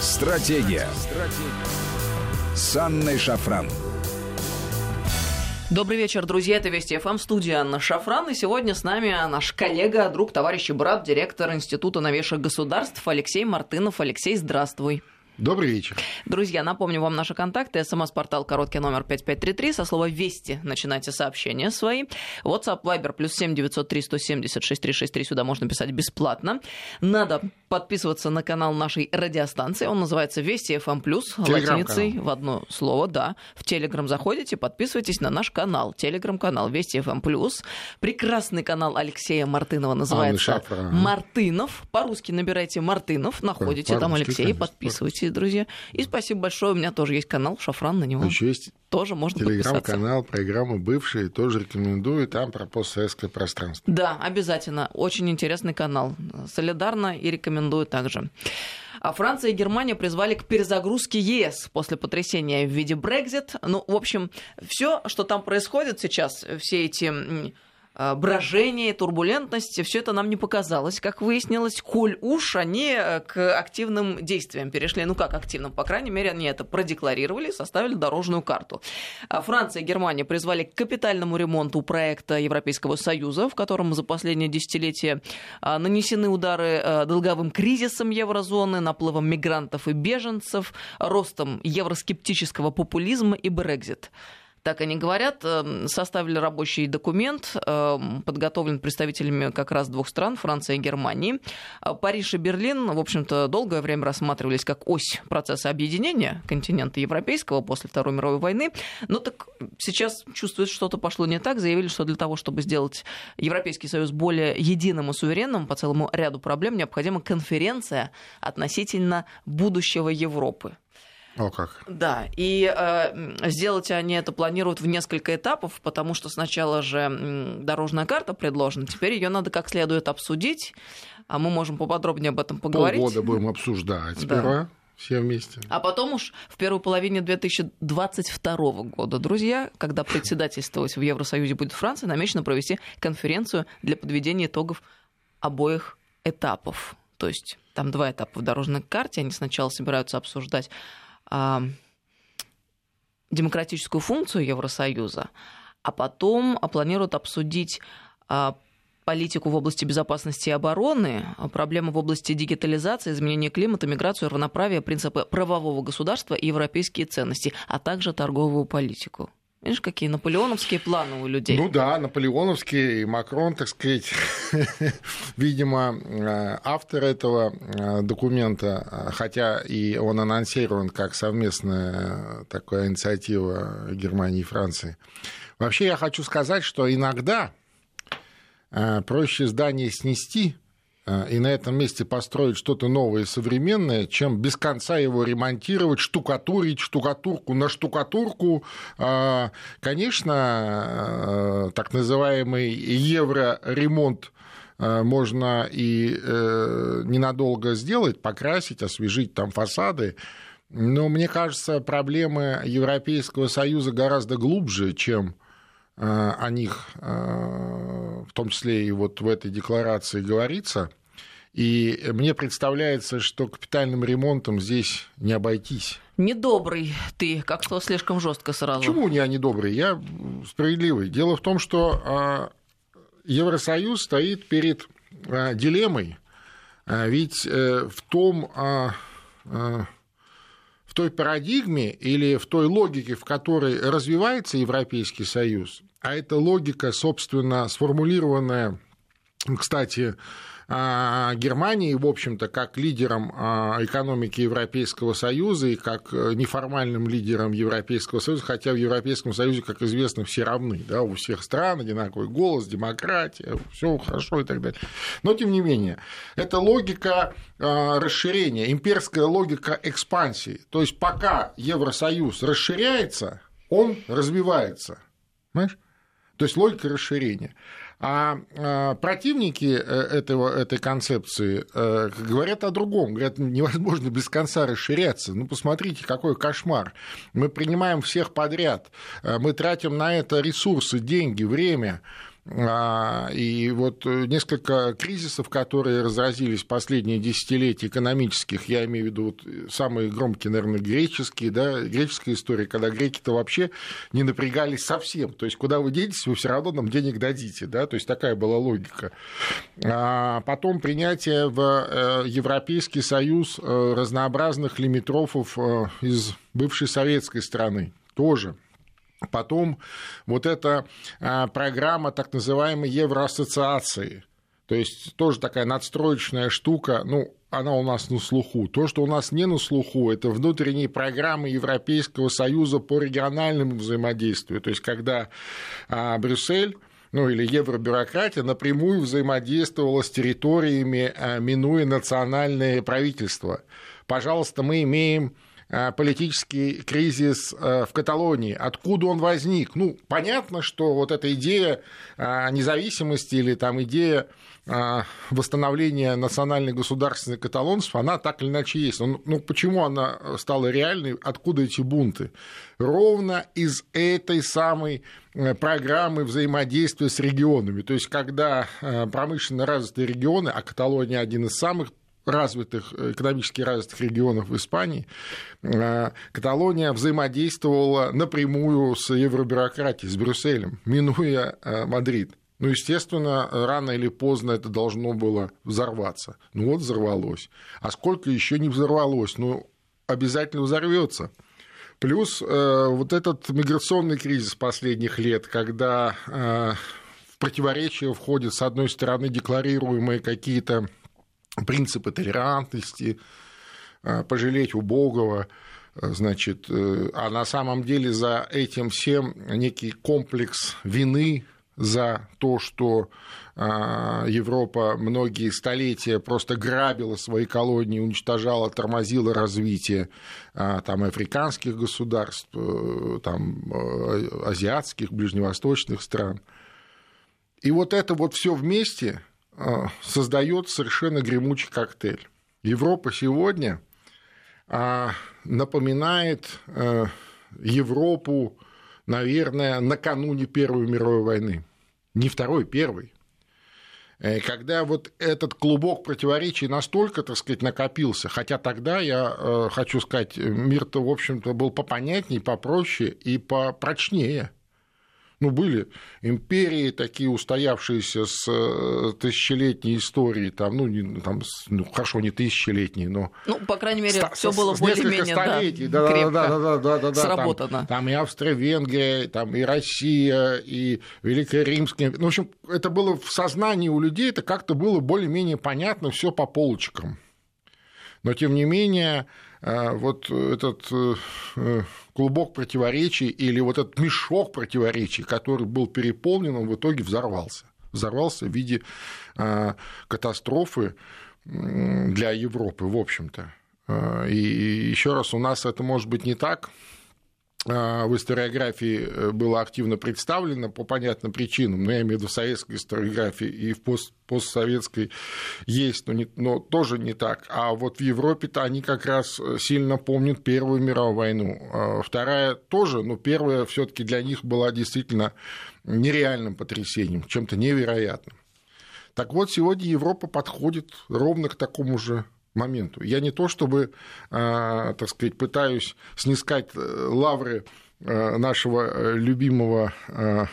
Стратегия. Стратегия. С Анной Шафран. Добрый вечер, друзья. Это Вести ФМ, студия Анна Шафран. И сегодня с нами наш коллега, друг, товарищ и брат, директор Института новейших государств Алексей Мартынов. Алексей, здравствуй. Добрый вечер. Друзья, напомню вам наши контакты. СМС-портал короткий номер 5533. Со слова «Вести» начинайте сообщения свои. WhatsApp, Viber, плюс 7 903 170 6363. Сюда можно писать бесплатно. Надо подписываться на канал нашей радиостанции. Он называется «Вести FM+,» латиницей в одно слово, да. В Телеграм заходите, подписывайтесь на наш канал. Телеграм-канал «Вести FM+.» Прекрасный канал Алексея Мартынова называется «Мартынов». По-русски набирайте «Мартынов», находите там Алексея, подписывайтесь друзья. И спасибо большое. У меня тоже есть канал Шафран на него. Еще есть тоже можно Телеграм-канал, программы бывшие, тоже рекомендую, там про постсоветское пространство. Да, обязательно. Очень интересный канал. Солидарно и рекомендую также. А Франция и Германия призвали к перезагрузке ЕС после потрясения в виде Брекзит. Ну, в общем, все, что там происходит сейчас, все эти брожение, турбулентность, все это нам не показалось. Как выяснилось, коль уж они э, к активным действиям перешли. Ну как активным? По крайней мере, они это продекларировали, составили дорожную карту. А Франция и Германия призвали к капитальному ремонту проекта Европейского Союза, в котором за последние десятилетия э, нанесены удары долговым кризисом еврозоны, наплывом мигрантов и беженцев, ростом евроскептического популизма и Брекзит так они говорят, эм, составили рабочий документ, эм, подготовлен представителями как раз двух стран, Франции и Германии. Э, Париж и Берлин, в общем-то, долгое время рассматривались как ось процесса объединения континента европейского после Второй мировой войны. Но так сейчас чувствуют, что-то пошло не так, заявили, что для того, чтобы сделать Европейский Союз более единым и суверенным по целому ряду проблем, необходима конференция относительно будущего Европы. О как. Да, и э, сделать они это планируют в несколько этапов, потому что сначала же дорожная карта предложена, теперь ее надо как следует обсудить, а мы можем поподробнее об этом поговорить. Полгода будем обсуждать сперва. Да. Все вместе. А потом уж в первой половине 2022 года, друзья, когда председательствовать в Евросоюзе будет Франция, намечено провести конференцию для подведения итогов обоих этапов. То есть там два этапа в дорожной карте. Они сначала собираются обсуждать демократическую функцию Евросоюза, а потом планируют обсудить а, политику в области безопасности и обороны, проблемы в области дигитализации, изменения климата, миграцию, равноправия, принципы правового государства и европейские ценности, а также торговую политику. Видишь, какие наполеоновские планы у людей. Ну да, наполеоновские, и Макрон, так сказать, видимо, э, автор этого э, документа, хотя и он анонсирован как совместная такая инициатива Германии и Франции. Вообще я хочу сказать, что иногда э, проще здание снести, Э, и на этом месте построить что-то новое и современное, чем без конца его ремонтировать, штукатурить, штукатурку на штукатурку. Э, конечно, э, так называемый евроремонт можно и ненадолго сделать, покрасить, освежить там фасады, но мне кажется, проблемы Европейского Союза гораздо глубже, чем о них, в том числе и вот в этой декларации говорится – и мне представляется, что капитальным ремонтом здесь не обойтись. Недобрый ты, как-то слишком жестко сразу. Почему я недобрый? Я справедливый. Дело в том, что а, Евросоюз стоит перед а, дилеммой, а, ведь э, в том в той парадигме или в той логике, в которой развивается Европейский Союз, а эта логика, собственно, сформулированная, кстати, Германии, в общем-то, как лидером а, экономики Европейского Союза и как э, неформальным лидером Европейского Союза, хотя в Европейском Союзе, как известно, все равны, да, у всех стран одинаковый голос, демократия, все хорошо и так далее. Но, тем не менее, это логика а, расширения, имперская логика экспансии. То есть, пока Евросоюз расширяется, он развивается. Понимаешь? То есть логика расширения. А, а противники э, этого, этой концепции э, говорят о другом. Говорят, невозможно без конца расширяться. Ну, посмотрите, какой кошмар. Мы принимаем всех подряд. Э, мы тратим на это ресурсы, деньги, время. А, и вот несколько кризисов, которые разразились в последние десятилетия экономических, я имею в виду вот самые громкие, наверное, греческие, да, греческая история, когда греки-то вообще не напрягались совсем. То есть, куда вы денетесь, вы все равно нам денег дадите, да, то есть такая была логика. А потом принятие в э, Европейский Союз э, разнообразных лимитрофов э, из бывшей советской страны тоже Потом вот эта а, программа так называемой Евроассоциации, то есть тоже такая надстроечная штука, ну, она у нас на слуху. То, что у нас не на слуху, это внутренние программы Европейского Союза по региональному взаимодействию. То есть, когда а, Брюссель ну или евробюрократия напрямую взаимодействовала с территориями, а, минуя национальные правительства. Пожалуйста, мы имеем политический кризис э, в Каталонии. Откуда он возник? Ну, понятно, что вот эта идея э, независимости или там идея восстановления национальной государственной каталонцев, она так или иначе есть. Ну, почему она стала реальной? Откуда эти бунты? Ровно из этой самой программы взаимодействия с регионами. То есть, когда промышленно развитые регионы, а Каталония один из самых развитых, экономически развитых регионов Испании, э, Каталония взаимодействовала напрямую с евробюрократией, с Брюсселем, минуя э, Мадрид. Ну, естественно, рано или поздно это должно было взорваться. Ну вот взорвалось. А сколько еще не взорвалось? Ну, обязательно взорвется. Плюс э, вот этот миграционный кризис последних лет, когда э, в противоречие входят, с одной стороны, декларируемые какие-то принципы толерантности, э, пожалеть убогого, э, значит, э, а на самом деле за этим всем некий комплекс вины за то, что Европа многие столетия просто грабила свои колонии, уничтожала, тормозила развитие там, африканских государств, там, азиатских, ближневосточных стран. И вот это вот все вместе создает совершенно гремучий коктейль. Европа сегодня а, напоминает э, Европу, наверное, накануне Первой мировой войны. Не Второй, Первой. Э, когда вот этот клубок противоречий настолько, так сказать, накопился, хотя тогда, я э, хочу сказать, мир-то, в общем-то, был попонятнее, попроще и попрочнее – ну, были империи такие устоявшиеся с э, тысячелетней историей, там, ну, не, там, ну, хорошо, не тысячелетней, но... Ну, по крайней мере, все было более-менее да, да, крепко да, да, да, да, да, сработано. Там, там и Австро-Венгрия, там и Россия, и Великая Римская... Ну, в общем, это было в сознании у людей, это как-то было более-менее понятно все по полочкам. Но, тем не менее, вот этот э, клубок противоречий или вот этот мешок противоречий, который был переполнен, он в итоге взорвался. Взорвался в виде а, катастрофы для Европы, в общем-то. А, и еще раз, у нас это может быть не так, а, в историографии э, было активно представлено по понятным причинам, но я имею в виду в советской историографии и в пост постсоветской есть, но, не, но тоже не так. А вот в Европе-то они как раз э, сильно помнят Первую мировую войну. А вторая тоже, но первая все таки для них была действительно нереальным потрясением, чем-то невероятным. Так вот, сегодня Европа подходит ровно к такому же моменту. Я не то чтобы, а, так сказать, пытаюсь снискать э, лавры э, нашего э, любимого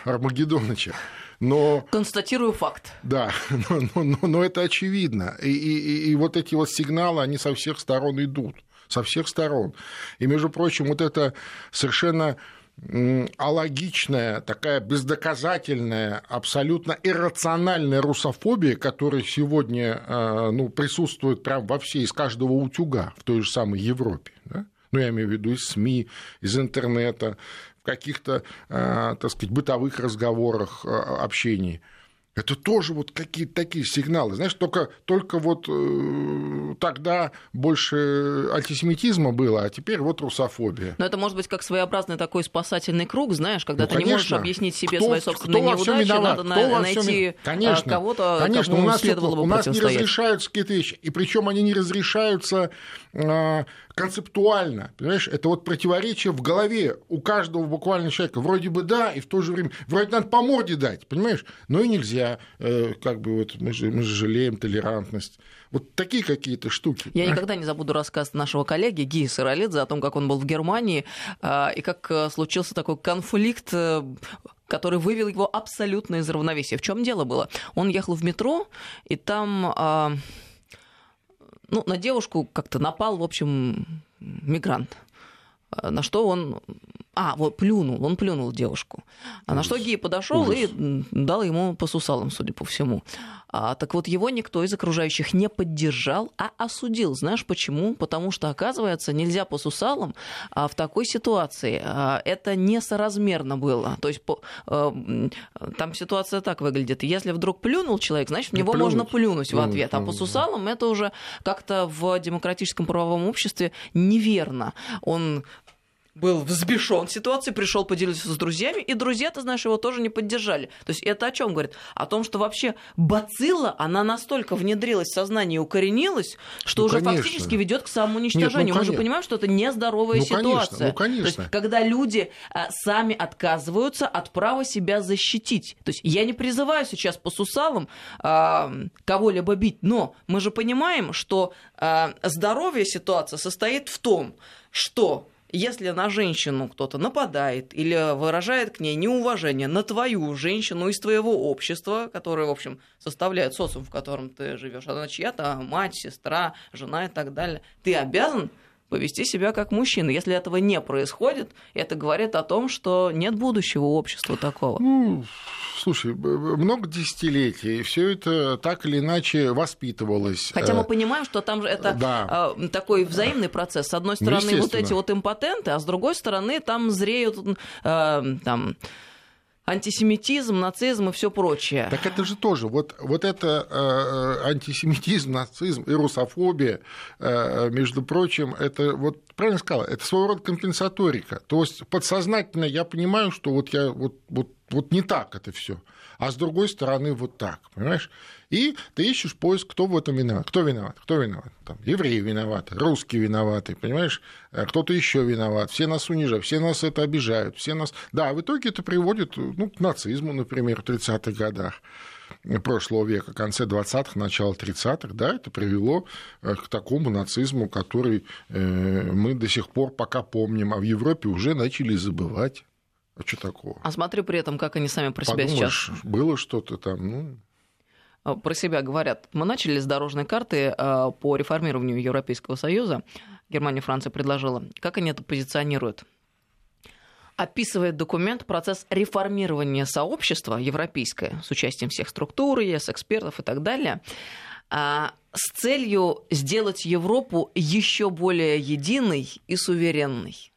Армагеддоныча, но... Констатирую факт. Да, но, но, но это очевидно. И, и, и вот эти вот сигналы, они со всех сторон идут. Со всех сторон. И, между прочим, вот это совершенно алогичная, такая бездоказательная, абсолютно иррациональная русофобия, которая сегодня э, ну, присутствует прямо во всей, из каждого утюга в той же самой Европе. Да? Ну, я имею в виду из СМИ, из интернета, в каких-то, э, так сказать, бытовых разговорах, э, общении. Это тоже вот какие-то такие сигналы. Знаешь, только, только вот э, тогда больше антисемитизма было, а теперь вот русофобия. Но это может быть как своеобразный такой спасательный круг, знаешь, когда ну, ты конечно. не можешь объяснить себе кто, свои собственные кто неудачи, надо кто найти а, конечно, кого-то, конечно, кому у нас, следовало бы У нас не разрешаются какие-то вещи, и причем они не разрешаются э, концептуально, понимаешь, это вот противоречие в голове у каждого буквально человека. Вроде бы да, и в то же время, вроде надо по морде дать, понимаешь, но и нельзя, э, как бы вот мы же, мы же жалеем толерантность. Вот такие какие-то штуки. Я никогда не забуду рассказ нашего коллеги Гии Саралидзе о том, как он был в Германии, э, и как э, случился такой конфликт который вывел его абсолютно из равновесия. В чем дело было? Он ехал в метро, и там ну, на девушку как-то напал, в общем, мигрант. На что он... А, вот плюнул, он плюнул девушку. А на что Гей подошел и дал ему по сусалам, судя по всему. А, так вот, его никто из окружающих не поддержал, а осудил. Знаешь почему? Потому что, оказывается, нельзя по сусалам а в такой ситуации. А, это несоразмерно было. То есть по, а, там ситуация так выглядит. Если вдруг плюнул человек, значит, в него плюнуть. можно плюнуть в ответ. А по сусалам это уже как-то в демократическом правовом обществе неверно. Он был взбешен ситуацией, пришел поделиться с друзьями, и друзья, ты знаешь, его тоже не поддержали. То есть это о чем говорит? О том, что вообще бацилла, она настолько внедрилась в сознание и укоренилась, что ну, уже конечно. фактически ведет к самоуничтожению. Нет, ну, Мы же понимаем, что это нездоровая ну, ситуация. Конечно, ну, конечно. То есть, когда люди а, сами отказываются от права себя защитить. То есть я не призываю сейчас по сусалам а, кого-либо бить, но мы же понимаем, что а, здоровье ситуация состоит в том, что если на женщину кто-то нападает или выражает к ней неуважение на твою женщину из твоего общества, которое, в общем, составляет социум, в котором ты живешь, она чья-то мать, сестра, жена и так далее, ты обязан повести себя как мужчина. Если этого не происходит, это говорит о том, что нет будущего общества такого. Ну, слушай, много десятилетий, и все это так или иначе воспитывалось. Хотя мы э, понимаем, что там же это да. Э, такой взаимный процесс. С одной стороны, вот эти вот импотенты, а с другой стороны, там зреют э, там антисемитизм, нацизм и все прочее. Так это же тоже, вот, вот это э, антисемитизм, нацизм и русофобия, э, между прочим, это вот правильно сказала, это своего рода компенсаторика. То есть подсознательно я понимаю, что вот я вот, вот, вот не так это все а с другой стороны вот так, понимаешь? И ты ищешь поиск, кто в этом виноват. Кто виноват? Кто виноват? Там, евреи виноваты, русские виноваты, понимаешь? Э, кто-то еще виноват. Все нас унижают, все нас это обижают, все нас... Да, в итоге это приводит ну, к нацизму, например, в 30-х годах прошлого века, конце 20-х, начало 30-х, да, это привело э, к такому нацизму, который э, мы до сих пор пока помним, а в Европе уже начали забывать. А что такого? А смотри при этом, как они сами про Подумаешь, себя сейчас. Было что-то там, ну. А, про себя говорят. Мы начали с дорожной карты а, по реформированию Европейского Союза. Германия, Франция предложила. Как они это позиционируют? описывает документ процесс реформирования сообщества европейское с участием всех структур, ЕС, экспертов и так далее, а, с целью сделать Европу еще более единой и суверенной.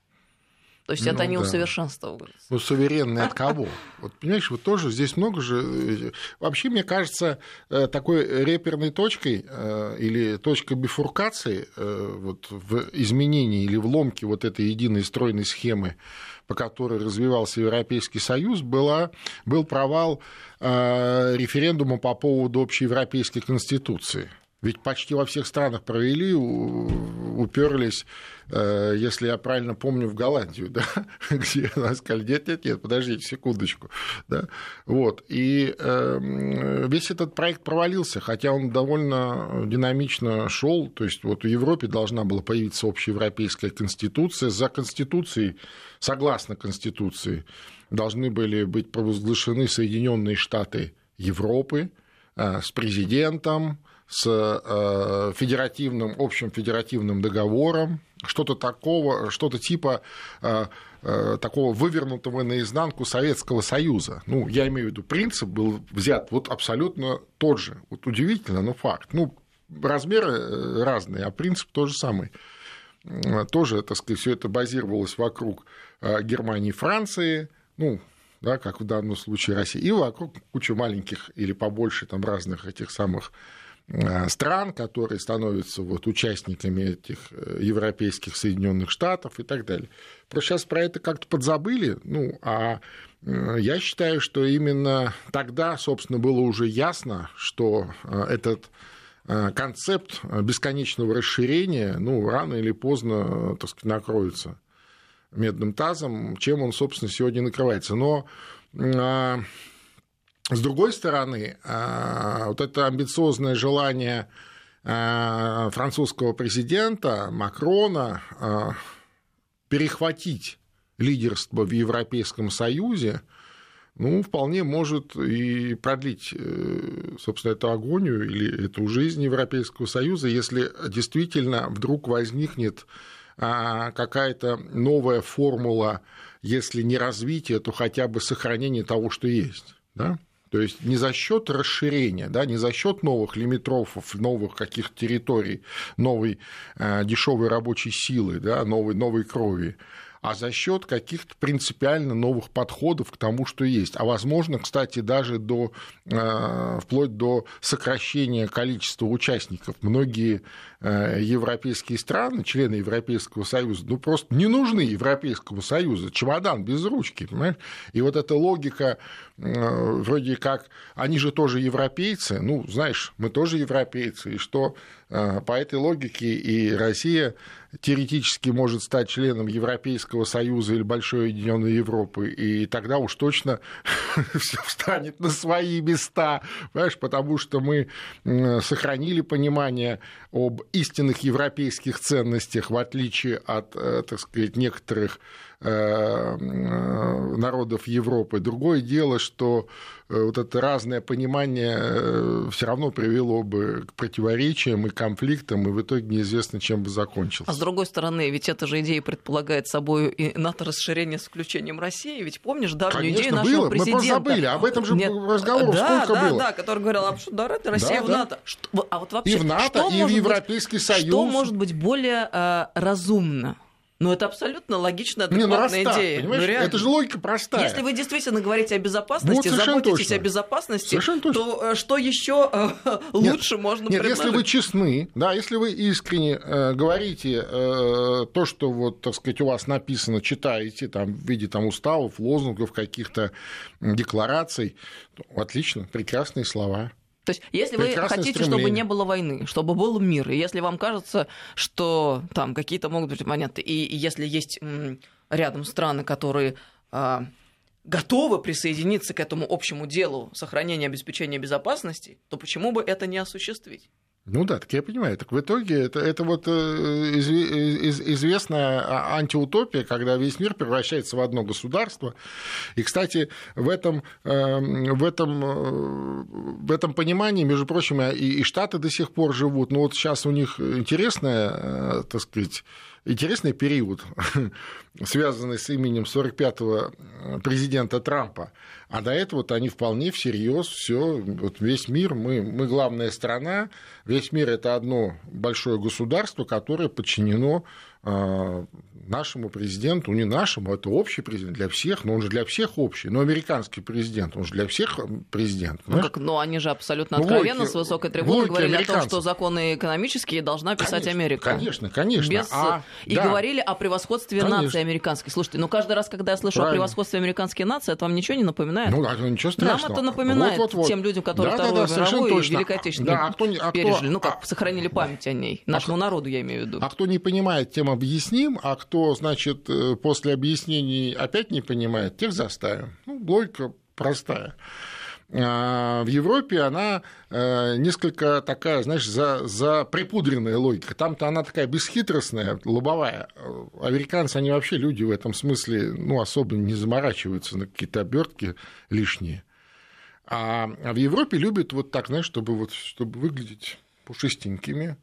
То есть ну, это они да. усовершенствовались. Ну, суверенные от кого? Вот, понимаешь, вот тоже здесь много же... Э, вообще, мне кажется, э, такой реперной точкой э, или точкой бифуркации вот, в изменении или в ломке вот этой единой стройной схемы, по которой развивался Европейский Союз, была, был провал референдума по поводу общеевропейской конституции – ведь почти во всех странах провели, уперлись, э, если я правильно помню, в Голландию, да, где нас сказали, нет, нет, нет, подождите секундочку. Да, вот. И эм, весь этот проект провалился, хотя он довольно динамично шел. То есть вот в Европе должна была появиться общеевропейская конституция. За конституцией, согласно конституции, должны были быть провозглашены Соединенные Штаты Европы э, с президентом, с э, федеративным, общим федеративным договором, что-то такого, что-то типа э, э, такого вывернутого наизнанку Советского Союза. Ну, я имею в виду, принцип был взят вот абсолютно тот же. Вот удивительно, но факт. Ну, размеры разные, а принцип тот же самый. Тоже, так сказать, все это базировалось вокруг Германии Франции, ну, да, как в данном случае Россия, и вокруг куча маленьких или побольше там разных этих самых стран, которые становятся вот участниками этих э, европейских Соединенных Штатов и так далее. Просто сейчас про это как-то подзабыли, ну, а э, я считаю, что именно тогда, собственно, было уже ясно, что этот концепт бесконечного расширения, ну, рано или поздно, так сказать, накроется медным тазом, чем он, собственно, сегодня накрывается. Но с другой стороны, а, вот это амбициозное желание а, французского президента Макрона а, перехватить лидерство в Европейском Союзе, ну, вполне может и продлить, э, собственно, эту агонию или эту жизнь Европейского Союза, если действительно вдруг возникнет какая-то новая формула, если не развития, то хотя бы сохранение того, что есть. Да? То есть не за счет расширения, да, не за счет новых лимитрофов, новых каких-то территорий, новой э, дешевой рабочей силы, да, новой, новой крови, а за счет каких-то принципиально новых подходов к тому, что есть. А возможно, кстати, даже до, э, вплоть до сокращения количества участников. Многие европейские страны, члены Европейского Союза, ну просто не нужны Европейскому Союзу. Чемодан без ручки, понимаешь? И вот эта логика э, вроде как, они же тоже европейцы, ну, знаешь, мы тоже европейцы, и что по этой логике и Россия теоретически может стать членом Европейского Союза или Большой Объединенной Европы, и тогда уж точно все встанет на свои места, понимаешь, потому что мы сохранили понимание об истинных европейских ценностях, в отличие от, э, так сказать, некоторых народов Европы. Другое дело, что э, вот это разное понимание э, все равно привело бы к противоречиям и конфликтам, и в итоге неизвестно, чем бы закончилось. А с другой стороны, ведь эта же идея предполагает собой и НАТО-расширение с включением России. Ведь помнишь давнюю Конечно, идею нашего было. президента? Мы просто забыли. Об этом же Нет. разговор да, сколько да, было. Да, который говорил, а что, да, Россия да, в НАТО. Да. Что, а вот вообще, и в НАТО, и в Европейский быть, Союз. Что может быть более э, разумно? Ну, это абсолютно логичная, адекватная Не, ну, идея. Понимаешь? Ну, это же логика простая. Если вы действительно говорите о безопасности, вот заботитесь точно. о безопасности, то э, что еще э, лучше нет, можно Нет, предложить? если вы честны, да, если вы искренне э, говорите э, то, что вот, так сказать, у вас написано, читаете там в виде там уставов, лозунгов, каких-то деклараций, то, отлично, прекрасные слова. То есть, если вы хотите, стремление. чтобы не было войны, чтобы был мир, и если вам кажется, что там какие-то могут быть моменты, и если есть рядом страны, которые а, готовы присоединиться к этому общему делу сохранения обеспечения безопасности, то почему бы это не осуществить? Ну да, так я понимаю. Так в итоге это, это вот э, из, из, известная а, антиутопия, когда весь мир превращается в одно государство. И, кстати, в этом, эм, в этом, э, в этом понимании, между прочим, и, и Штаты до сих пор живут. Но вот сейчас у них интересная, э, так сказать, интересный период, связанный с именем 45-го президента Трампа. А до этого они вполне всерьез все, вот весь мир, мы, мы главная страна, весь мир это одно большое государство, которое подчинено нашему президенту, не нашему, это общий президент для всех, но он же для всех общий, но американский президент, он же для всех президент. Ну, как, но они же абсолютно ну, откровенно логике, с высокой трибуны говорили о том, что законы экономические должна писать конечно, Америка. Конечно, конечно. Без... А, и да. говорили о превосходстве конечно. нации американской. Слушайте, ну каждый раз, когда я слышу Правильно. о превосходстве американской нации, это вам ничего не напоминает? Ну, ничего страшного. Нам это напоминает вот, вот, вот. тем людям, которые да, Вторую да, да, мировую и Великой Отечественную да, а кто, а пережили. Ну, как а, сохранили память о ней. А Нашему а, народу, я имею в виду. А кто не понимает, тем объясним, а кто, значит, э, после объяснений опять не понимает, тех заставим. Ну, логика простая. А, в Европе она э, несколько такая, знаешь, за, за припудренная логика. Там-то она такая бесхитростная, лобовая. Американцы, они вообще люди в этом смысле ну, особо не заморачиваются на какие-то обертки лишние. А в Европе любят вот так, знаешь, чтобы, вот, чтобы выглядеть пушистенькими,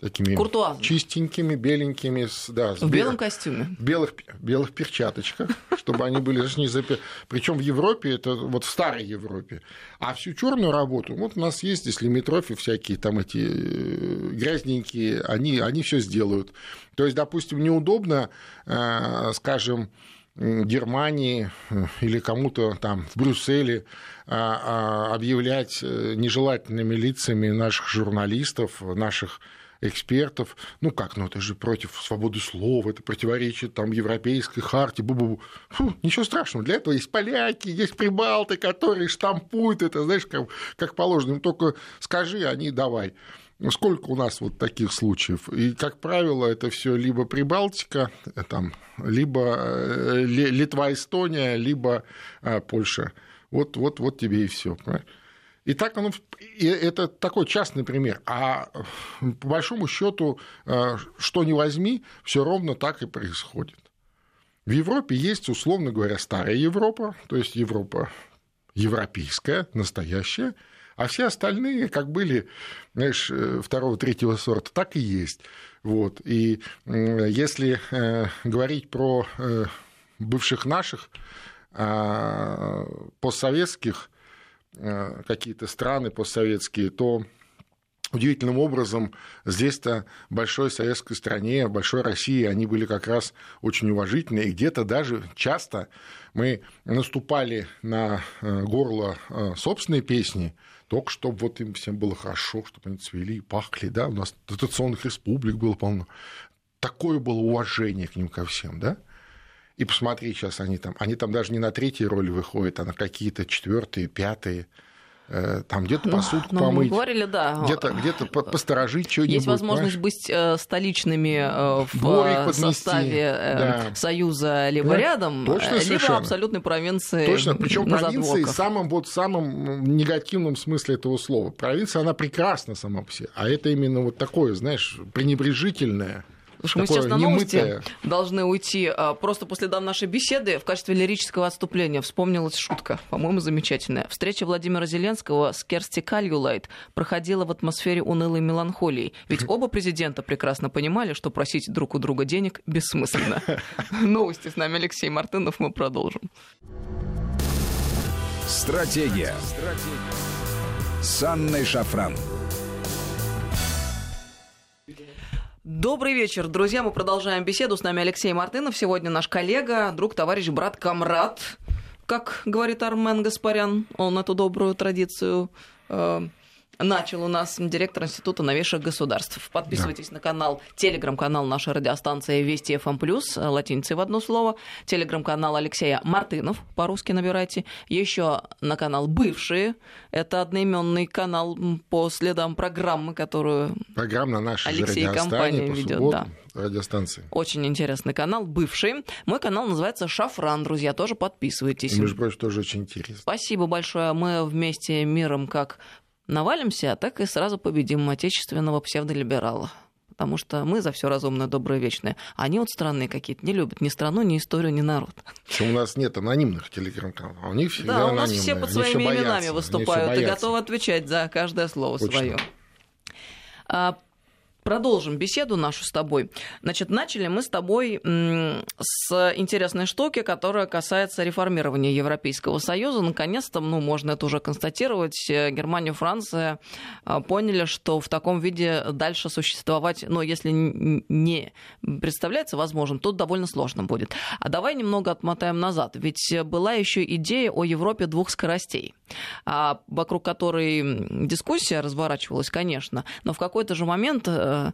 такими Куртуазно. чистенькими, беленькими. С, да, с в белом костюме. В белых, белых перчаточках, чтобы они были не запер... Причем в Европе, это вот в старой Европе. А всю черную работу, вот у нас есть здесь лимитрофи всякие, там эти э, грязненькие, они, они все сделают. То есть, допустим, неудобно, э, скажем, Германии э, или кому-то там в Брюсселе а, а, объявлять нежелательными лицами наших журналистов, наших экспертов. Ну как, ну это же против свободы слова, это противоречит там европейской харте, бу -бу -бу. Фу, ничего страшного, для этого есть поляки, есть прибалты, которые штампуют это, знаешь, как, как положено. Им только скажи, они давай. Ну, сколько у нас вот таких случаев? И, как правило, это все либо Прибалтика, э, там, либо э, Литва, Эстония, либо э, Польша. Вот, вот, вот тебе и все. И так оно, и это такой частный пример. А по большому счету, что не возьми, все ровно так и происходит. В Европе есть, условно говоря, старая Европа, то есть Европа европейская, настоящая, а все остальные, как были, знаешь, э, второго, третьего сорта, так и есть. Вот. И если э, говорить про э, бывших наших постсоветских какие-то страны постсоветские, то удивительным образом здесь-то большой советской стране, большой России они были как раз очень уважительны, и где-то даже часто мы наступали на горло собственной песни, только чтобы вот им всем было хорошо, чтобы они цвели и пахли, да, у нас дотационных республик было полно. Такое было уважение к ним ко всем, да. И посмотри, сейчас они там, они там даже не на третьей роли выходят, а на какие-то четвертые, пятые. Э, там где-то ну, посудку ну, помыть. Мы говорили, да. Где-то где посторожить что-нибудь. Есть возможность понимаешь? быть э, столичными э, в составе да. Союза либо да. рядом, Точно, либо совершенно. абсолютной провинции Точно, причем провинции в самом, вот, самом негативном смысле этого слова. Провинция, она прекрасна сама по себе, а это именно вот такое, знаешь, пренебрежительное Что мы сейчас на новости немытое. должны уйти. А, просто после нашей беседы в качестве лирического отступления вспомнилась шутка, по-моему, замечательная. Встреча Владимира Зеленского с Керсти Кальюлайт проходила в атмосфере унылой меланхолии. Ведь оба президента прекрасно понимали, что просить друг у друга денег бессмысленно. Новости с нами Алексей Мартынов, мы продолжим. Стратегия. Стратегия. С Анной Шафран. Добрый вечер, друзья. Мы продолжаем беседу. С нами Алексей Мартынов. Сегодня наш коллега, друг, товарищ, брат, комрад, как говорит Армен Гаспарян. Он эту добрую традицию э, начал у нас директор Института новейших государств. Подписывайтесь да. на канал, телеграм-канал нашей радиостанции Вести ФМ+, латиницей в одно слово, телеграм-канал Алексея Мартынов, по-русски набирайте, еще на канал «Бывшие», это одноименный канал по следам программы, которую Программа наша Алексей компания ведет. Да радиостанции. Очень интересный канал, бывший. Мой канал называется «Шафран», друзья, тоже подписывайтесь. И, между прочим, тоже очень интересно. Спасибо большое. Мы вместе миром как навалимся, а так и сразу победим отечественного псевдолиберала. Потому что мы за все разумное, доброе, вечное. Они вот странные какие-то, не любят ни страну, ни историю, ни народ. Причем у нас нет анонимных телеграм-каналов, а у них всегда Да, у нас анонимные. все под своими все именами боятся, выступают и готовы отвечать за каждое слово Точно. свое. Продолжим беседу нашу с тобой. Значит, начали мы с тобой с интересной штуки, которая касается реформирования Европейского Союза. Наконец-то, ну, можно это уже констатировать, э, Германия, Франция э, поняли, что в таком виде дальше существовать, ну, если не представляется возможным, то довольно сложно будет. А давай немного отмотаем назад. Ведь была еще идея о Европе двух скоростей, а, вокруг которой дискуссия разворачивалась, конечно, но в какой-то же момент э,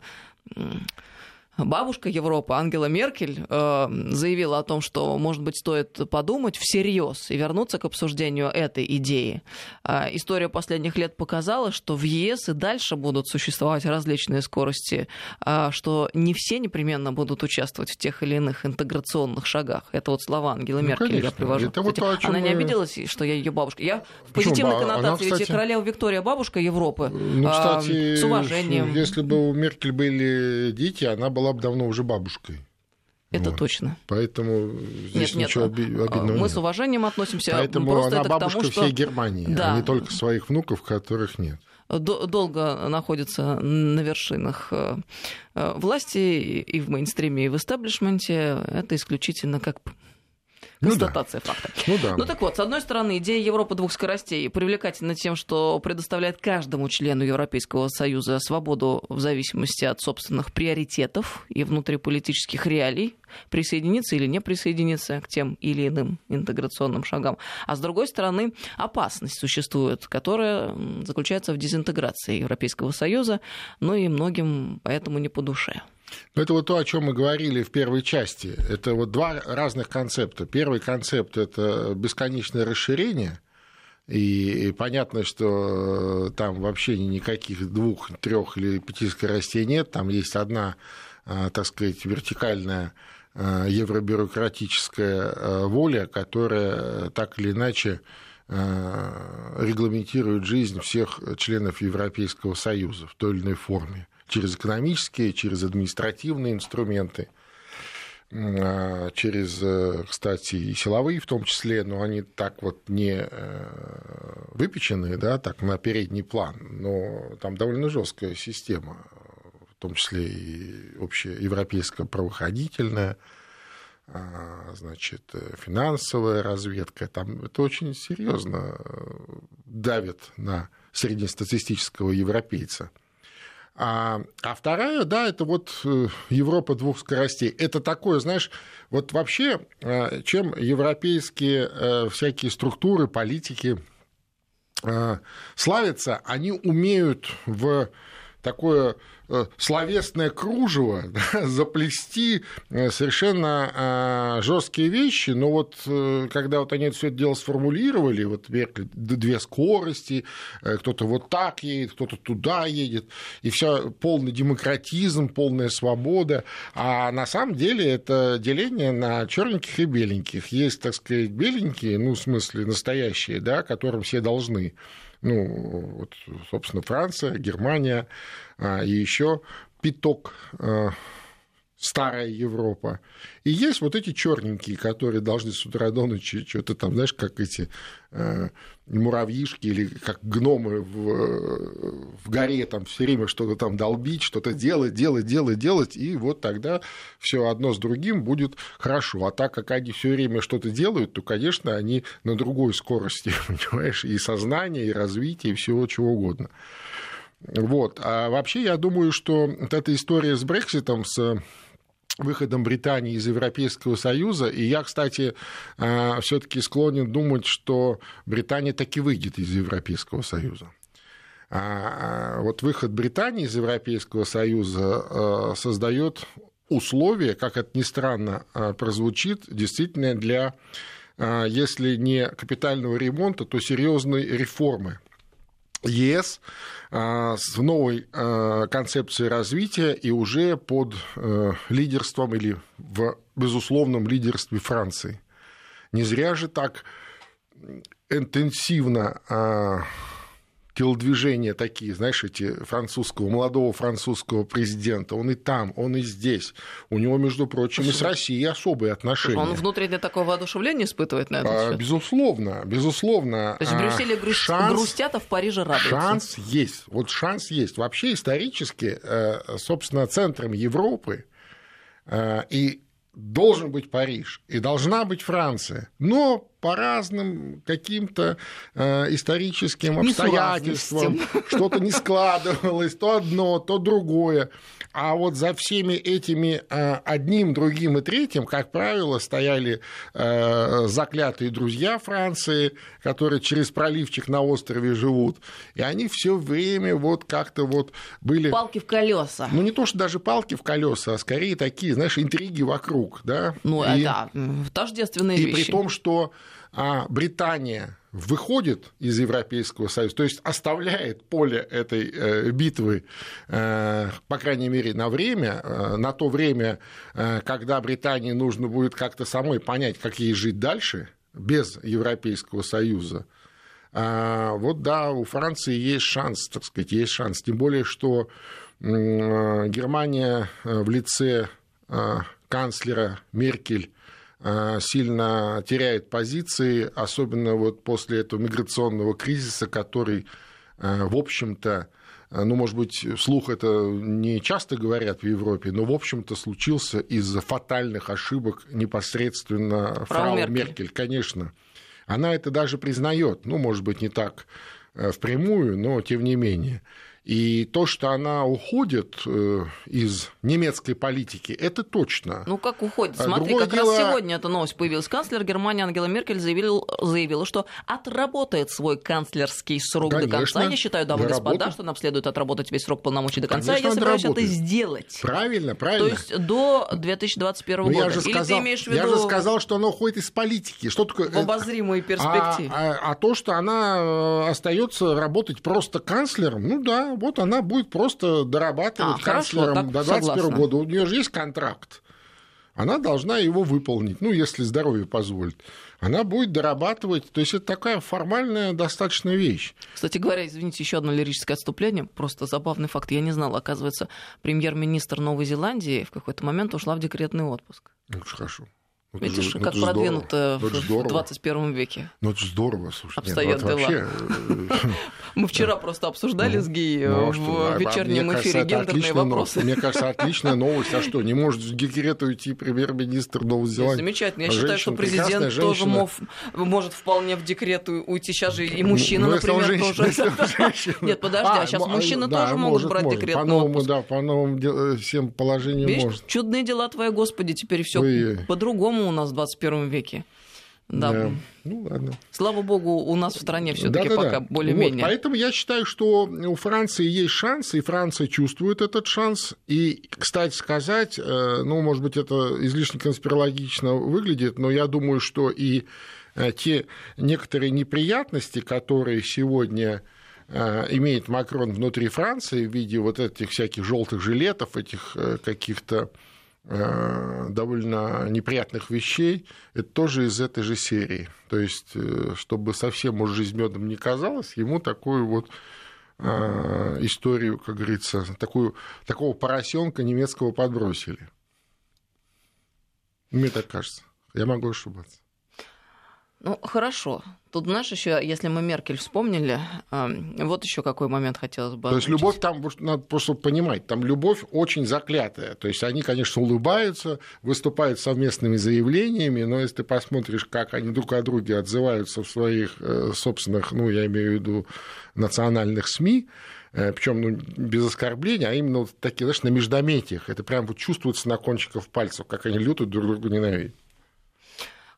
бабушка Европы Ангела Меркель э, заявила о том, что, может быть, стоит подумать всерьез и вернуться к обсуждению этой идеи. Э, история последних лет показала, что в ЕС и дальше будут существовать различные скорости, э, что не все непременно будут участвовать в тех или иных интеграционных шагах. Это вот слова Ангелы ну, Меркель конечно. я привожу. Это Кстати, вот то, она мы... не обиделась, что я ее бабушка. Я в позитивной Почему? коннотации, она, кстати... королева Виктория бабушка Европы. Ну, кстати, с уважением. Если бы у Меркель были дети, она была бы давно уже бабушкой. Это вот. точно. Поэтому здесь нет, ничего нет, обидного Мы нет. с уважением относимся. Поэтому Просто она бабушка тому, всей что... Германии, а да. а не только своих внуков, которых нет. Долго находится на вершинах э, власти и в мейнстриме, и в истеблишменте. Это исключительно как Констатация ну, да. факта. Ну, да. ну так вот, с одной стороны, идея Европы двух скоростей привлекательна тем, что предоставляет каждому члену Европейского Союза свободу в зависимости от собственных приоритетов и внутриполитических реалий, присоединиться или не присоединиться к тем или иным интеграционным шагам. А с другой стороны, опасность существует, которая заключается в дезинтеграции Европейского Союза, ну и многим поэтому не по душе. Это вот то, о чем мы говорили в первой части. Это вот два разных концепта. Первый концепт – это бесконечное расширение, и понятно, что там вообще никаких двух, трех или пяти скоростей нет. Там есть одна, а, так сказать, вертикальная а, евробюрократическая воля, которая так или иначе регламентирует жизнь всех членов Европейского Союза в той или иной форме через экономические, через административные инструменты, а, через, э, кстати, и силовые в том числе, но они так вот не э, выпечены, да, так на передний план, но там довольно жесткая система, в том числе и общая европейская правоохранительная, а, значит, финансовая разведка, там это очень серьезно э, давит на среднестатистического европейца. А, а вторая, да, это вот э, Европа двух скоростей. Это такое, знаешь, вот вообще, э, чем европейские э, всякие структуры, политики славятся, они умеют в такое Э, словесное кружево да, заплести э, совершенно а, жесткие вещи, но вот э, когда вот они все это дело сформулировали, вот две скорости, кто-то вот так едет, кто-то туда едет, и все полный демократизм, полная свобода, а на самом деле это деление на черненьких и беленьких. Есть, так сказать, беленькие, ну, в смысле, настоящие, да, которым все должны ну, вот, собственно, Франция, Германия а, и еще пяток а, старая Европа. И есть вот эти черненькие, которые должны с утра до ночи что-то там, знаешь, как эти э, муравьишки или как гномы в, в горе там все время что-то там долбить, что-то делать, делать, делать, делать, и вот тогда все одно с другим будет хорошо. А так как они все время что-то делают, то, конечно, они на другой скорости, понимаешь, и сознание, и развитие, и всего чего угодно. Вот. А вообще я думаю, что вот эта история с Брекситом, с выходом Британии из Европейского Союза. И я, кстати, э, все-таки склонен думать, что Британия таки выйдет из Европейского Союза. А, а вот выход Британии из Европейского Союза э, создает условия, как это ни странно э, прозвучит, действительно для, если не капитального ремонта, то серьезной реформы ЕС а, с новой а, концепцией развития и уже под э, лидерством или в безусловном лидерстве Франции. Не зря же так интенсивно а, телодвижения такие, знаешь, эти французского, молодого французского президента, он и там, он и здесь. У него, между прочим, и с Россией особые отношения. Он внутренне такое воодушевление испытывает на этот а, счет? Безусловно, безусловно. То есть в Брюсселе грусть... шанс, грустят, а в Париже радуются? Шанс есть, вот шанс есть. Вообще исторически, э, собственно, центром Европы э, и должен быть Париж и должна быть Франция, но по разным каким-то э, историческим обстоятельствам что-то не складывалось, то одно, то другое. А вот за всеми этими э, одним, другим и третьим, как правило, стояли э, заклятые друзья Франции, которые через проливчик на острове живут, и они все время вот как-то вот были... Палки в колеса. Ну, не то, что даже палки в колеса, а скорее такие, знаешь, интриги вокруг, да? Ну, и, да, тождественные и вещи. И при том, что а Британия выходит из Европейского Союза, то есть оставляет поле этой э, битвы, э, по крайней мере, на время, э, на то время, когда Британии нужно будет как-то самой понять, как ей жить дальше без Европейского Союза, а вот да, у Франции есть шанс, так сказать, есть шанс. Тем более, что Германия в лице канцлера Меркель сильно теряет позиции, особенно вот после этого миграционного кризиса, который, э, в общем-то, ну, может быть, вслух это не часто говорят в Европе, но, в общем-то, случился из-за фатальных ошибок непосредственно фрау, фрау Меркель. Меркель, конечно. Она это даже признает, ну, может быть, не так э, впрямую, но тем не менее. И то, что она уходит э, из немецкой политики, это точно. Ну, как уходит? А Смотри, Другое как дело... раз сегодня эта новость появилась. Канцлер Германии Ангела Меркель заявил, заявила, что отработает свой канцлерский срок Конечно, до конца. Я считаю, дамы и господа, что нам следует отработать весь срок полномочий до конца. Конечно, я собираюсь это сделать. Правильно, правильно. То есть до 2021 Но года. Я же, сказал, Или ты имеешь в виду... я же сказал, что она уходит из политики. Что такое? В обозримой перспективе. А, а, а то, что она э, остается работать просто канцлером, ну да, вот она будет просто дорабатывать а, канцлером хорошо, до 2021 года. У нее же есть контракт. Она должна его выполнить, ну, если здоровье позволит. Она будет дорабатывать, то есть это такая формальная достаточно вещь. Кстати говоря, извините, еще одно лирическое отступление, просто забавный факт, я не знала, оказывается, премьер-министр Новой Зеландии в какой-то момент ушла в декретный отпуск. Очень хорошо. Ну, Видишь, же, как ну, продвинуто в, в 21 веке. Ну, это здорово, слушай. Обстоят нет, ну, дела. Вообще... Э, Мы вчера просто обсуждали ну, с Гей ну, в вечернем эфире гендерные вопросы. Мне кажется, отличная новость. А что, не может в декрет уйти премьер-министр Новой Зеландии? Замечательно. Я считаю, что президент тоже может вполне в декрет уйти. Сейчас же и мужчина, например, тоже. Нет, подожди, а сейчас мужчины тоже могут брать декретный отпуск. Да, по новым всем положениям может. Чудные дела твои, Господи, теперь все по-другому по-другому у нас в 21 веке. Да. да. Ну, ладно. Слава богу, у нас в стране все-таки да, да, пока да. более-менее. Вот, поэтому я считаю, что у Франции есть шанс, и Франция чувствует этот шанс. И, кстати сказать, э, ну, может быть, это излишне конспирологично выглядит, но я думаю, что и э, те некоторые неприятности, которые сегодня э, имеет Макрон внутри Франции в виде вот этих всяких желтых жилетов, этих каких-то Э, довольно неприятных вещей, это тоже из этой же серии. То есть, э, чтобы совсем уж жизнь медом не казалось, ему такую вот э, историю, как говорится, такую, такого поросенка немецкого подбросили. Мне так кажется. Я могу ошибаться. Ну, хорошо. Тут, знаешь, еще, если мы Меркель вспомнили, вот еще какой момент хотелось бы. То есть любовь там, надо просто понимать, там любовь очень заклятая. То есть они, конечно, улыбаются, выступают совместными заявлениями, но если ты посмотришь, как они друг о друге отзываются в своих э, собственных, ну, я имею в виду, национальных СМИ, э, причем ну, без оскорбления, а именно вот такие, знаешь, на междометиях. Это прям вот чувствуется на кончиках пальцев, как они люто друг друга ненавидят.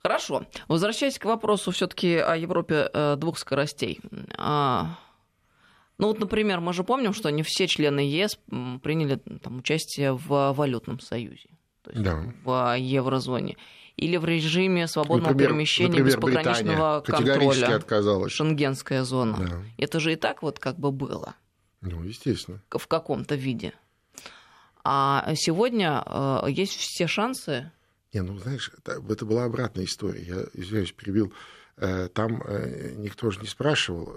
Хорошо. Возвращаясь к вопросу все-таки о Европе э, двух скоростей. А, ну вот, например, мы же помним, что не все члены ЕС приняли там, участие в валютном союзе, то есть да. в еврозоне. Или в режиме свободного например, перемещения например, без пограничного контроля. отказалась. Шенгенская зона. Да. Это же и так вот как бы было. Ну, естественно. В каком-то виде. А сегодня э, есть все шансы не, ну знаешь, это, это была обратная история. Я, извиняюсь, перебил. Э, там э, никто же не спрашивал,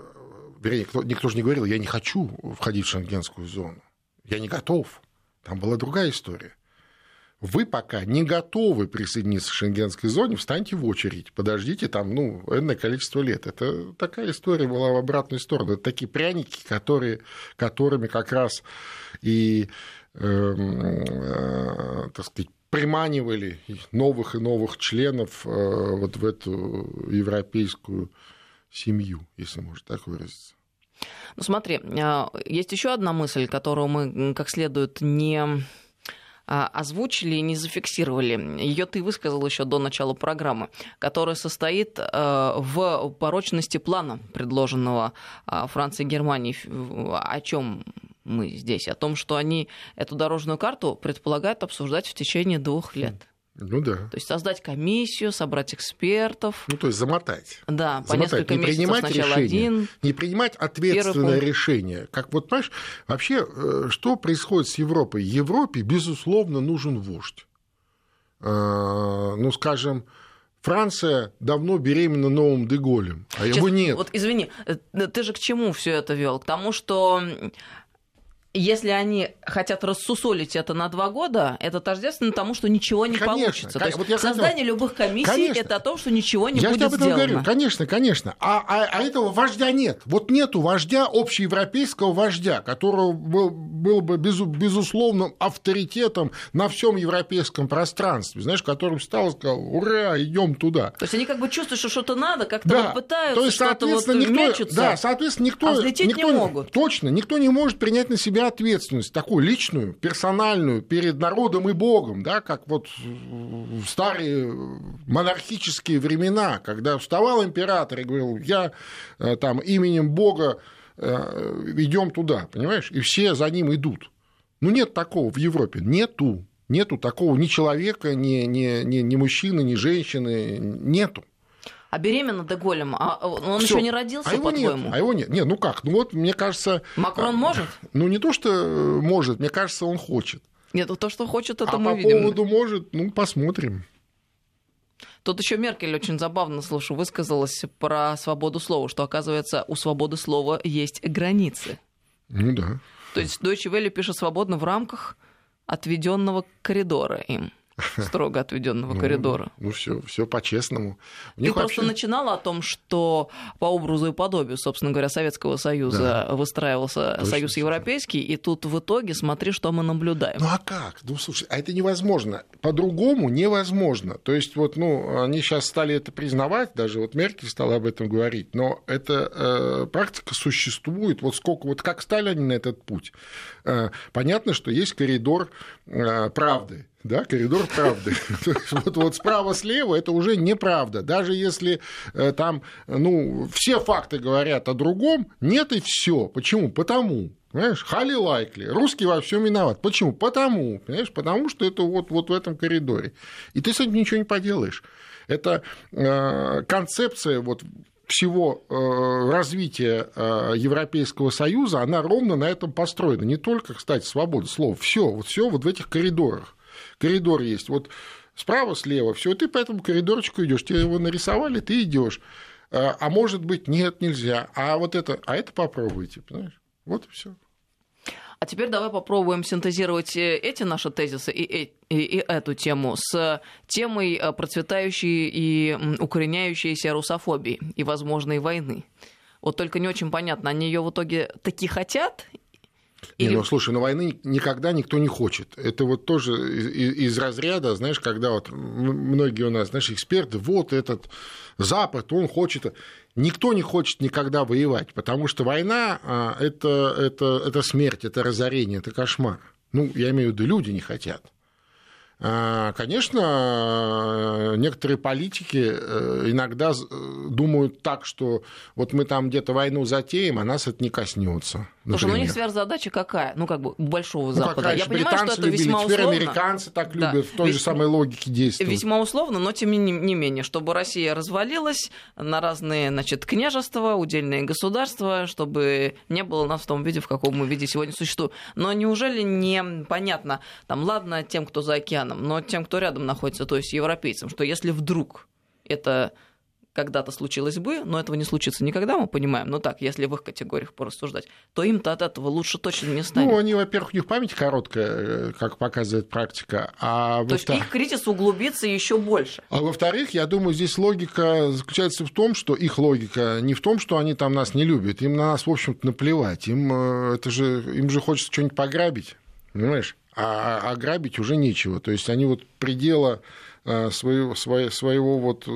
вернее, никто, никто же не говорил, я не хочу входить в шенгенскую зону. Я не готов. Там была другая история. Вы пока не готовы присоединиться к шенгенской зоне, встаньте в очередь, подождите там, ну, энное количество лет. Это такая история была в обратную сторону. Это такие пряники, которые, которыми как раз и, э, э, так сказать, приманивали новых и новых членов э, вот в эту европейскую семью, если можно так выразиться. Ну смотри, э, есть еще одна мысль, которую мы как следует не а, озвучили и не зафиксировали. Ее ты высказал еще до начала программы, которая состоит э, в порочности плана, предложенного Францией и Германией. О чем мы здесь? О том, что они эту дорожную карту предполагают обсуждать в течение двух лет. Ну да. То есть создать комиссию, собрать экспертов. Ну, то есть замотать. Да, по замотать. несколько не принимать сначала решение, один. Не принимать ответственное решение. Как вот, понимаешь, вообще, э, что происходит с Европой? Европе, безусловно, нужен вождь. А, ну, скажем, Франция давно беременна новым Деголем, а Сейчас, его нет. Вот извини, э, ты же к чему все это вел? К тому, что если они хотят рассусолить это на два года, это тождественно тому, что ничего не Конечно, получится. То есть вот создание хотел... любых комиссий Конечно. это о том, что ничего не я будет об этом сделано. говорю. Конечно, конечно. А, а, а этого вождя нет. Вот нету вождя, общеевропейского вождя, которого был, был бы без, безусловным авторитетом на всем европейском пространстве, знаешь, который встал и сказал, ура, идем туда. То есть они как бы чувствуют, что что-то надо, как-то Да. вот пытаются, То есть, что-то вот соответственно, никто, мечутся. да, соответственно, никто, а никто не могут. Точно, никто не может принять на себя ответственность такую личную, персональную перед народом и Богом, да, как вот в старые монархические времена, когда вставал император и говорил, я э, там именем Бога идем туда, понимаешь, и все за ним идут. Ну нет такого в Европе, нету, нету такого ни человека, ни, ни, ни, ни мужчины, ни женщины, нету. А беременна Деголем, а он Всё. еще не родился, а его по-твоему? нет, а его нет. Нет, ну как? Ну вот, мне кажется... Макрон а, может? Ну не то, что э, может, мне кажется, он хочет. Нет, то, что хочет, это а мы по видим. поводу может, ну посмотрим. Тут еще Меркель очень забавно, слушай, высказалась про свободу слова, что, оказывается, у свободы слова есть границы. Ну да. То есть Deutsche Welle пишет свободно в рамках отведенного коридора им. Строго отведенного Ну, коридора. Ну все, все по-честному. Ты просто вообще- начинала о том, что по образу и подобию, собственно говоря, Советского Союза выстраивался Точно, Союз. Европейский, и тут в итоге смотри, что мы наблюдаем. Ну а как? Ну слушай, а это невозможно. По-другому невозможно. То есть вот, ну, они сейчас стали это признавать, даже вот Меркель стала об этом говорить, но эта э, практика существует. Вот сколько, вот как стали они на этот путь? Э, понятно, что есть коридор э, правды. Да, коридор правды. Вот, вот справа-слева это уже неправда. Даже если э, там, ну, все факты говорят о другом, нет и все. Почему? Потому. Понимаешь, хали лайкли. Русский во всем виноват. Почему? Потому. Понимаешь, потому что это вот, вот в этом коридоре. И ты с этим ничего не поделаешь. Это э, концепция вот всего э, развития э, Европейского Союза, она ровно на этом построена. Не только, кстати, свобода слова. Все, вот все вот в этих коридорах. Коридор есть. Вот справа, слева, все, ты по этому коридорчику идешь. Тебе его нарисовали, ты идешь. А может быть, нет, нельзя. А вот это, а это попробуйте, понимаешь? Вот и все. А теперь давай попробуем синтезировать э, эти наши тезисы и, и, и эту тему с темой э, процветающей и укореняющейся русофобии и возможной войны. Вот только не очень понятно, они ее в итоге таки хотят Не, Или- ну, слушай, на войны никогда никто не хочет. Это вот тоже из, из- разряда, знаешь, когда вот многие у нас, знаешь, эксперты, вот этот Запад, он хочет... Никто не хочет никогда воевать, потому что война а, это, это, это смерть, это разорение, это кошмар. Ну, я имею в виду, люди не хотят. А, Конечно, некоторые политики э, иногда э, думают так, что вот мы там где-то войну затеем, а нас это не коснется. Слушай, ну у них сверхзадача какая? Ну, как бы у большого Ну, Запада. как Я раньше понимаю, что это любили, весьма теперь условно. американцы так Да. любят, в той же Ведь- самой логике действуют. Весьма условно, но тем не, не менее, чтобы Россия развалилась на разные значит, княжества, удельные государства, чтобы не было нас в том виде, в каком мы виде сегодня существуем. Но неужели не понятно, там, ладно тем, кто за океаном, но тем, кто рядом находится, то есть европейцам, что если вдруг это когда-то случилось бы, но этого не случится никогда, мы понимаем, но так, если в их категориях порассуждать, то им-то от этого лучше точно не станет. Ну, они, во-первых, у них память короткая, э, как показывает практика, а то есть их кризис углубится еще больше. А во-вторых, я думаю, здесь логика заключается в том, что их логика не в том, что они там нас не любят, им на нас, в общем-то, наплевать. Им, э, это же, им же хочется что-нибудь пограбить, понимаешь? А, а грабить уже нечего. То есть они вот предела своего, своего, своего вот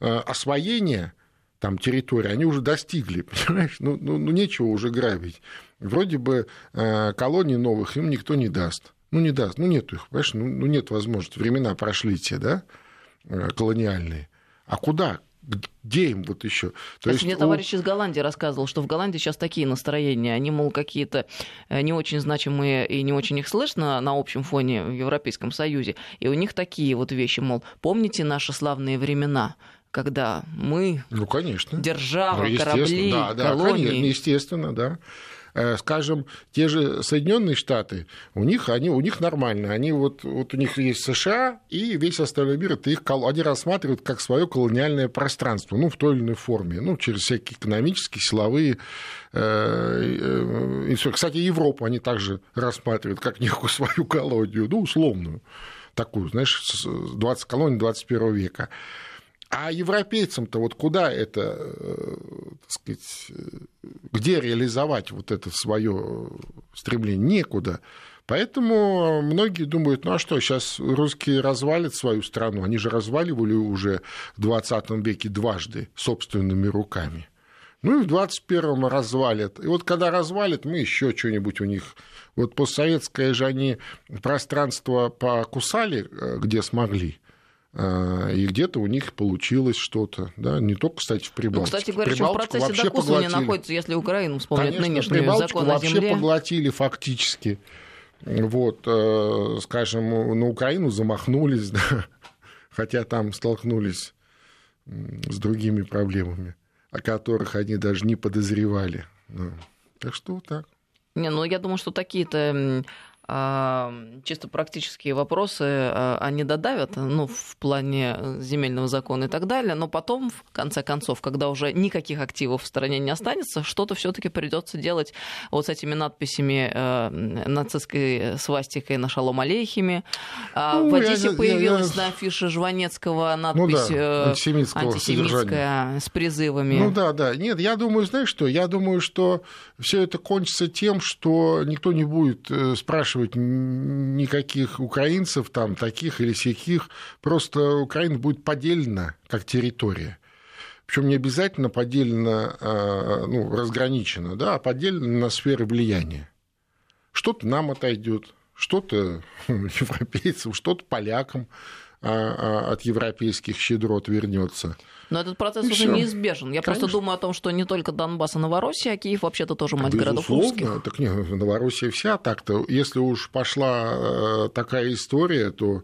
э, освоения там территории, они уже достигли, понимаешь? Ну, ну, ну нечего уже грабить. Вроде бы э, колоний новых им никто не даст. Ну, не даст, ну, нет их, понимаешь, ну, ну, нет возможности. Времена прошли те, да, э, колониальные. А куда? Где им вот еще? То Кстати, мне у- товарищ из Голландии рассказывал, что в Голландии сейчас такие настроения. Они, мол, какие-то э, не очень значимые и не очень их слышно на общем фоне в Европейском Союзе. И у них такие вот вещи, мол, помните наши славные времена, когда мы, Ну, конечно. держава, Ну, корабли, да, да, колонии... конечно, естественно, да. Э, скажем, те же Соединенные Штаты, у них, они, у них нормально. Они вот, вот у них есть США, и весь остальной мир, это их, они рассматривают как свое колониальное пространство, ну, в той или иной форме, ну, через всякие экономические, силовые и все. Кстати, Европу они также рассматривают как некую свою колонию, ну, условную, такую, знаешь, 20 колоний 21 века. А европейцам-то вот куда это, э, так сказать, э, где реализовать вот это свое стремление? Некуда. Поэтому многие думают, ну а что, сейчас русские развалят свою страну, они же разваливали уже в 20 веке дважды собственными руками. Ну и в 21-м развалят. И вот когда развалят, мы еще что-нибудь у них. Вот постсоветское же они пространство покусали, э, где смогли. А, и где-то у них получилось что-то, да, не только, кстати, в Прибалтике. Ну, кстати говоря, в процессе докусывания находится, если Украину вспомнить Конечно, нынешний Прибалтику закон вообще земле. поглотили фактически. Вот, э, скажем, на Украину замахнулись, да, хотя там столкнулись с другими проблемами, о которых они даже не подозревали. Да. Так что вот так. Не, ну я думаю, что такие-то чисто практические вопросы а, они додавят, ну, в плане земельного закона и так далее, но потом, в конце концов, когда уже никаких активов в стране не останется, что-то все-таки придется делать вот с этими надписями э, нацистской свастикой на Шалом Алейхиме. А, ну, в Одессе я, появилась я, я... на афише Жванецкого надпись ну, да, антисемитская содержания. с призывами. Ну да, да. Нет, я думаю, знаешь что, я думаю, что все это кончится тем, что никто не будет э, спрашивать спрашивать никаких украинцев, там, таких или сяких. Просто Украина будет поделена как территория. Причем не обязательно поделена, а, ну, разграничена, да, а поделена на сферы влияния. Что-то нам отойдет, что-то европейцам, что-то полякам от европейских щедрот вернется. Но этот процесс и уже всё. неизбежен. Я Конечно. просто думаю о том, что не только Донбасс и Новороссия, а Киев вообще-то тоже мать городов русских. Так нет, Новороссия вся так-то. Если уж пошла э, такая история, то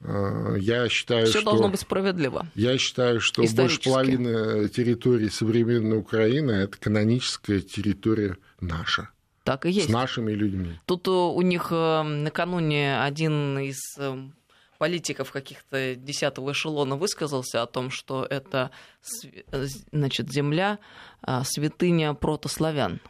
э, я считаю, Все что... должно быть справедливо. Я считаю, что больше половины территории современной Украины – это каноническая территория наша. Так и есть. С нашими людьми. Тут у них э, накануне один из политиков каких-то десятого эшелона высказался о том, что это значит, земля а, святыня протославян.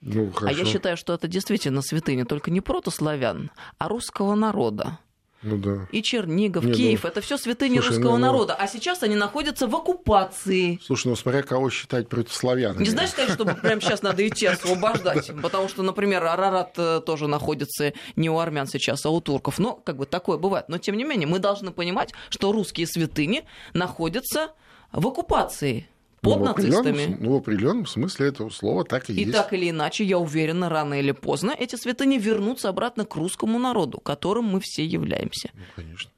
Ну, а я считаю, что это действительно святыня, только не протославян, а русского народа. Ну да. И Чернигов, Не, Киев, ну, это все святыни слушай, русского ну, народа. А сейчас они находятся в оккупации. Слушай, ну смотря кого считать против славян. Не знаешь, конечно, что прямо сейчас надо идти освобождать. Потому что, например, Арарат э, тоже находится не у армян сейчас, а у турков. Но как бы такое бывает. Но тем не менее, мы должны понимать, что русские святыни находятся в оккупации под ну, нацистами. Ну, в определенном смысле этого слова так и, и есть. И так или иначе, я уверена, рано или поздно эти святыни вернутся обратно к русскому народу, которым мы все являемся. Ну, конечно.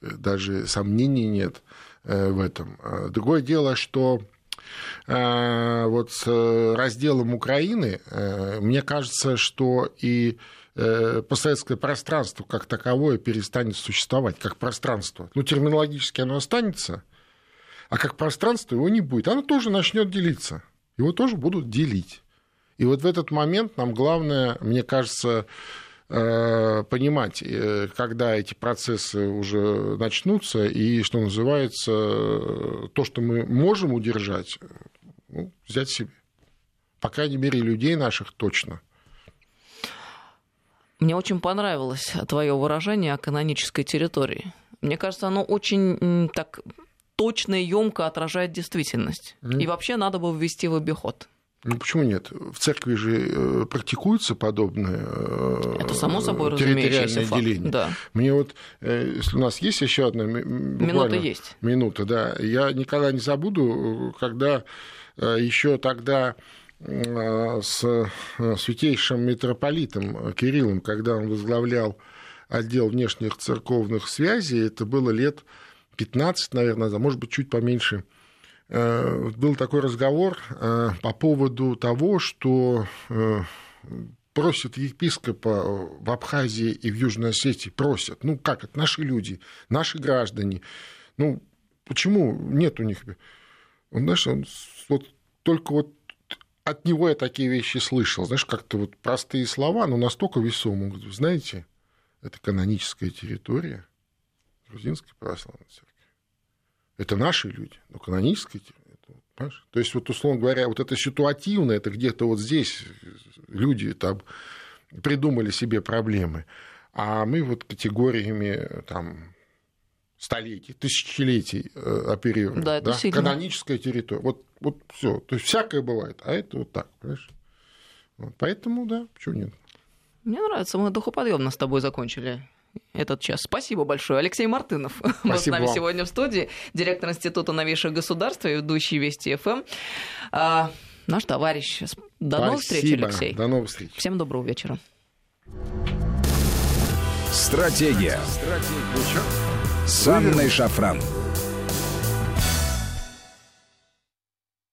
Даже сомнений нет э, в этом. А другое дело, что э, вот с разделом Украины, э, мне кажется, что и постсоветское пространство как таковое перестанет существовать, как пространство. Ну, терминологически оно останется, а как пространство его не будет. Оно тоже начнет делиться. Его тоже будут делить. И вот в этот момент нам главное, мне кажется, э, понимать, э, когда эти процессы уже начнутся, и, что называется, то, что мы можем удержать, ну, взять себе. По крайней мере, людей наших точно. Мне очень понравилось твое выражение о канонической территории. Мне кажется, оно очень так точно и емко отражает действительность. Mm. И вообще надо бы ввести в обиход. Ну почему нет? В церкви же э, практикуется подобное э, Это само собой территориальное факт. деление. Да. Мне вот, э, если у нас есть еще одна минута есть. Минута, да. Я никогда не забуду, когда еще тогда с святейшим митрополитом Кириллом, когда он возглавлял отдел внешних церковных связей, это было лет 15, наверное, назад, может быть, чуть поменьше, э, был такой разговор э, по поводу того, что э, просят епископа в Абхазии и в Южной Осетии, просят, ну как это, наши люди, наши граждане, ну почему нет у них, он, знаешь, он вот только вот от него я такие вещи слышал. Знаешь, как-то вот простые слова, но настолько весомые. Знаете, это каноническая территория грузинской православной. Это наши люди, но каноническая территория. То есть, вот, условно говоря, вот это ситуативное, это где-то вот здесь люди там придумали себе проблемы, а мы вот категориями там столетий, тысячелетий э, оперируем. Да, это да? сильно. Каноническая территория. Вот, вот все. То есть всякое бывает, а это вот так, понимаешь? Вот, поэтому, да, почему нет? Мне нравится, мы духоподъемно с тобой закончили этот час. Спасибо большое. Алексей Мартынов был с нами сегодня в студии, директор Института новейших государств и ведущий Вести ФМ. А, наш товарищ. До Спасибо. новых встреч, Алексей. До новых встреч. Всем доброго вечера. Стратегия. Стратегия. С Анной Шафран.